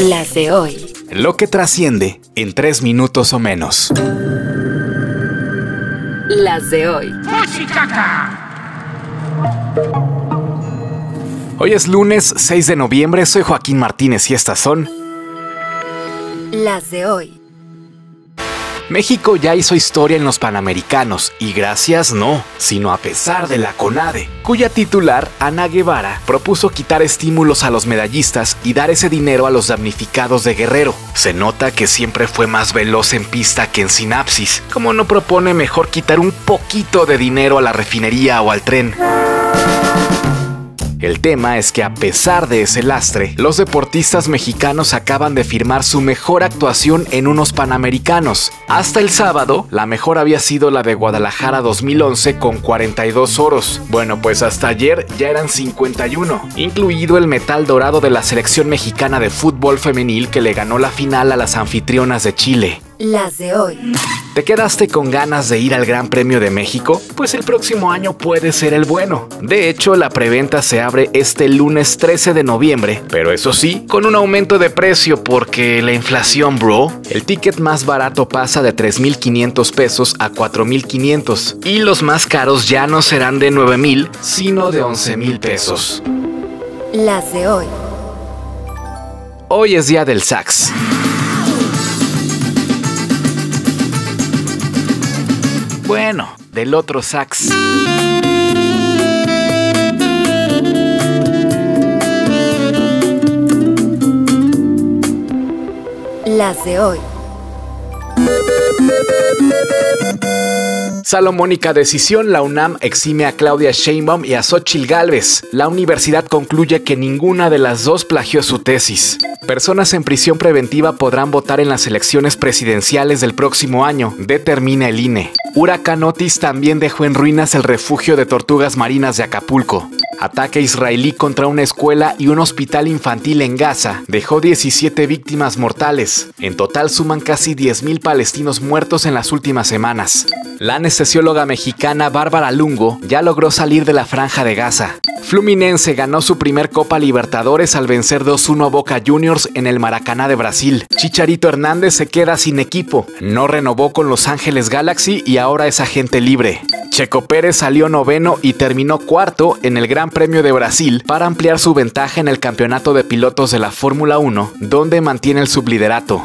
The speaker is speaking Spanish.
Las de hoy. Lo que trasciende en tres minutos o menos. Las de hoy. Hoy es lunes 6 de noviembre, soy Joaquín Martínez y estas son... Las de hoy. México ya hizo historia en los Panamericanos y gracias no, sino a pesar de la CONADE, cuya titular, Ana Guevara, propuso quitar estímulos a los medallistas y dar ese dinero a los damnificados de Guerrero. Se nota que siempre fue más veloz en pista que en sinapsis, como no propone mejor quitar un poquito de dinero a la refinería o al tren. El tema es que a pesar de ese lastre, los deportistas mexicanos acaban de firmar su mejor actuación en unos Panamericanos. Hasta el sábado, la mejor había sido la de Guadalajara 2011 con 42 oros. Bueno, pues hasta ayer ya eran 51, incluido el metal dorado de la selección mexicana de fútbol femenil que le ganó la final a las anfitrionas de Chile. Las de hoy. ¿Te quedaste con ganas de ir al Gran Premio de México? Pues el próximo año puede ser el bueno. De hecho, la preventa se abre este lunes 13 de noviembre, pero eso sí, con un aumento de precio porque la inflación, bro. El ticket más barato pasa de 3.500 pesos a 4.500 y los más caros ya no serán de 9.000, sino de 11.000 pesos. Las de hoy. Hoy es día del sax. Bueno, del otro sax. Las de hoy. Salomónica decisión, la UNAM exime a Claudia Sheinbaum y a Xochitl Galvez. La universidad concluye que ninguna de las dos plagió su tesis. Personas en prisión preventiva podrán votar en las elecciones presidenciales del próximo año, determina el INE. Huracán Otis también dejó en ruinas el refugio de tortugas marinas de Acapulco. Ataque israelí contra una escuela y un hospital infantil en Gaza dejó 17 víctimas mortales. En total suman casi 10.000 palestinos muertos en las últimas semanas. La anestesióloga mexicana Bárbara Lungo ya logró salir de la franja de Gaza. Fluminense ganó su primer Copa Libertadores al vencer 2-1 a Boca Juniors en el Maracaná de Brasil. Chicharito Hernández se queda sin equipo, no renovó con Los Ángeles Galaxy y ahora es agente libre. Checo Pérez salió noveno y terminó cuarto en el Gran Premio de Brasil para ampliar su ventaja en el campeonato de pilotos de la Fórmula 1, donde mantiene el subliderato.